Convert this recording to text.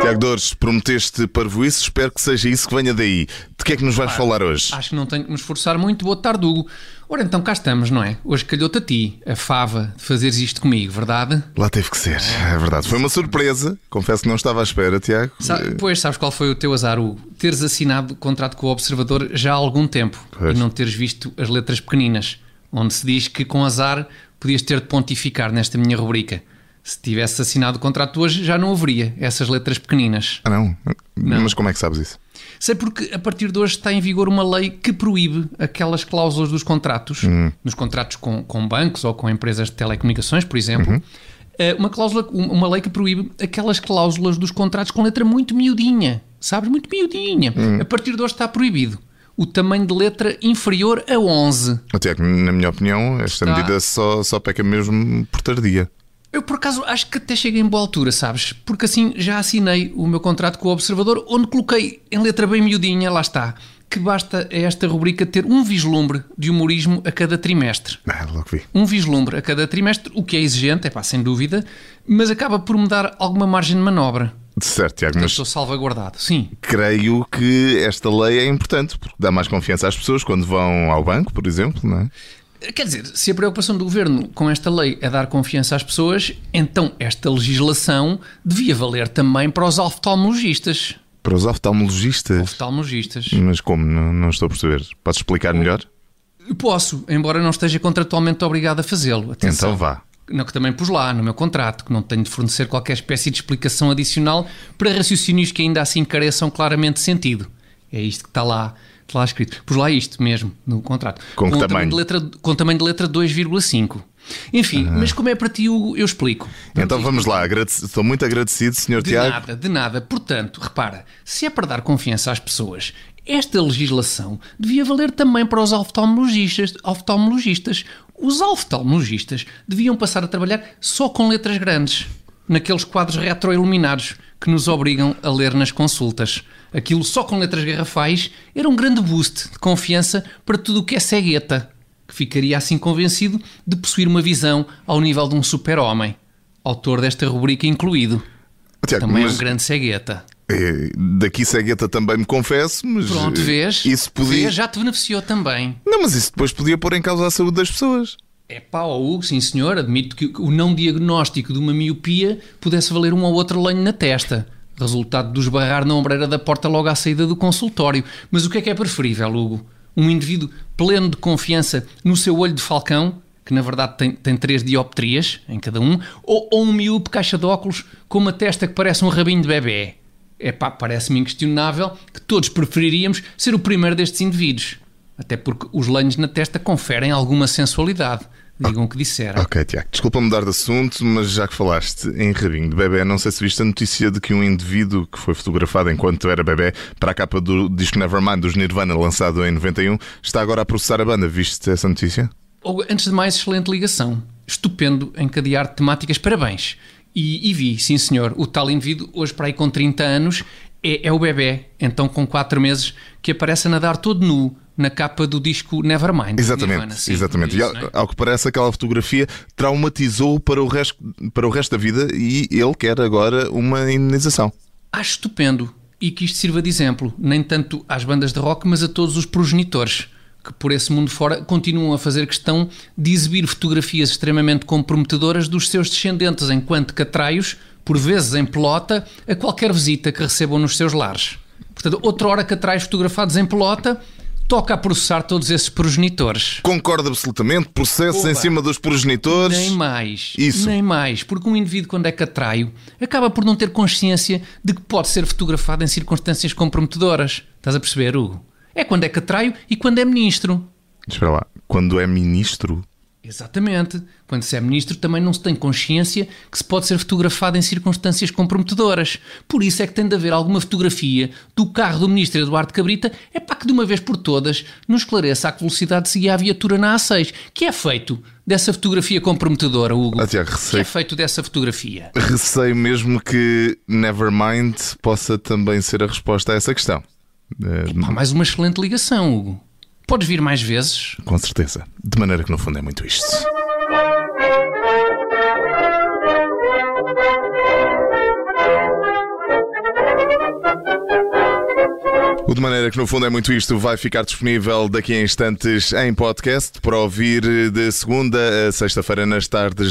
Tiago Dores, prometeste parvoíce, espero que seja isso que venha daí. De que é que nos vais falar hoje? Acho que não tenho que me esforçar muito. Boa tarde, Hugo. Ora, então cá estamos, não é? Hoje calhou-te a ti, a fava, de fazeres isto comigo, verdade? Lá teve que ser, é verdade. Foi uma surpresa, confesso que não estava à espera, Tiago. Sa pois, sabes qual foi o teu azar, Hugo? Teres assinado contrato com o Observador já há algum tempo Pois. e não teres visto as letras pequeninas, onde se diz que com azar podias ter de pontificar nesta minha rubrica. Se tivesse assinado o contrato hoje, já não haveria essas letras pequeninas. Ah, não? Mas como é que sabes isso? Sei porque a partir de hoje está em vigor uma lei que proíbe aquelas cláusulas dos contratos, nos contratos com, com bancos ou com empresas de telecomunicações, por exemplo. Eh, Uma, cláusula, um- uma lei que proíbe aquelas cláusulas dos contratos com letra muito miudinha, sabes? Muito miudinha. A partir de hoje está proibido o tamanho de letra inferior a 11. Oh, Tiago, na minha opinião, esta Está- medida só, só peca mesmo por tardia. Eu, por acaso, acho que até cheguei em boa altura, sabes? Porque assim já assinei o meu contrato com o Observador, onde coloquei em letra bem miudinha, lá está, que basta a esta rubrica ter um vislumbre de humorismo a cada trimestre. Ah, logo vi. Um vislumbre a cada trimestre, o que é exigente, é pá, sem dúvida, mas acaba por me dar alguma margem de manobra. Certo, Tiago, mas estou salvaguardado. Sim, creio que esta lei é importante, porque dá mais confiança às pessoas quando vão ao banco, por exemplo, não é? Quer dizer, se a preocupação do governo com esta lei é dar confiança às pessoas, então esta legislação devia valer também para os oftalmologistas. Para os oftalmologistas. Oftalmologistas. Mas como? Não, não estou a perceber. Podes explicar melhor? Posso, embora não esteja contratualmente obrigado a fazê-lo. Então vá. Não, que também pus lá no meu contrato, que não tenho de fornecer qualquer espécie de explicação adicional para raciocínios que ainda assim careçam claramente de sentido. É isto que está lá, está lá escrito. Pus lá isto mesmo no contrato. Com um tamanho? de letra, com tamanho de letra 2,5. Enfim, mas como é para ti, Hugo, eu explico. Então vamos lá. Agradeci- Estou muito agradecido, Sr. De Tiago. nada, de nada. Portanto, repara, se é para dar confiança às pessoas, esta legislação devia valer também para os oftalmologistas. oftalmologistas. Os oftalmologistas deviam passar a trabalhar só com letras grandes, naqueles quadros retroiluminados que nos obrigam a ler nas consultas. Aquilo só com letras garrafais era um grande boost de confiança para tudo o que é cegueta, que ficaria assim convencido de possuir uma visão ao nível de um super-homem. Autor desta rubrica incluído. Tiago, Também é mas, um grande cegueta. eh, daqui cegueta também me confesso, mas. Pronto, eh, vês? Isso podia. Vês, já te beneficiou também. Não, mas isso depois podia pôr em causa a saúde das pessoas. É Hugo, sim senhor, admito que o não diagnóstico de uma miopia pudesse valer um ou outro lenho na testa. Resultado do esbarrar na ombreira da porta logo à saída do consultório. Mas o que é que é preferível, Hugo? Um indivíduo pleno de confiança no seu olho de falcão, que na verdade tem, tem três dioptrias em cada um, ou, ou um miúpe caixa de óculos com uma testa que parece um rabinho de bebê? É pá, parece-me inquestionável que todos preferiríamos ser o primeiro destes indivíduos. Até porque os lenhos na testa conferem alguma sensualidade. Digam o que disseram. Ok, Tiago, desculpa mudar de assunto, mas já que falaste em rabinho de bebê, não sei se viste a notícia de que um indivíduo que foi fotografado enquanto era bebê para a capa do disco Nevermind dos Nirvana, lançado em 91, está agora a processar a banda. Viste essa notícia? Antes de mais, excelente ligação. Estupendo encadear temáticas, parabéns. E, e vi, sim senhor, o tal indivíduo, hoje para aí com 30 anos, é, é o bebê, então com 4 meses, que aparece a nadar todo nu na capa do disco Nevermind. Exatamente, Nirvana, sim, exatamente. é E isso, ao, não é? ao que parece, aquela fotografia traumatizou para o, resto, para o resto da vida e ele quer agora uma indenização. Acho estupendo e que isto sirva de exemplo, nem tanto às bandas de rock, mas a todos os progenitores que por esse mundo fora continuam a fazer questão de exibir fotografias extremamente comprometedoras dos seus descendentes enquanto catraios, por vezes em pelota, a qualquer visita que recebam nos seus lares. Portanto, outra hora catraios fotografados em pelota, toca a processar todos esses progenitores. Concordo absolutamente. Processos em Opa. cima dos progenitores. Nem mais. Isso. Nem mais. Porque um indivíduo, quando é catraio, acaba por não ter consciência de que pode ser fotografado em circunstâncias comprometedoras. Estás a perceber, Hugo? É quando é catraio e quando é ministro. Espera lá. Quando é ministro. Exatamente. Quando se é ministro, também não se tem consciência que se pode ser fotografado em circunstâncias comprometedoras. Por isso é que tem de haver alguma fotografia do carro do ministro Eduardo Cabrita, é para que de uma vez por todas nos esclareça a que velocidade seguia a viatura na A6. Que é feito dessa fotografia comprometedora, Hugo? Ah, Tiago, que receio, é feito dessa fotografia? receio mesmo que Nevermind possa também ser a resposta a essa questão. Eh, Pá, mais uma excelente ligação, Hugo. Podes vir mais vezes? Com certeza. De maneira que no fundo é muito isto. O De Maneira que no fundo é muito isto vai ficar disponível daqui a instantes em podcast para ouvir de segunda a sexta-feira nas tardes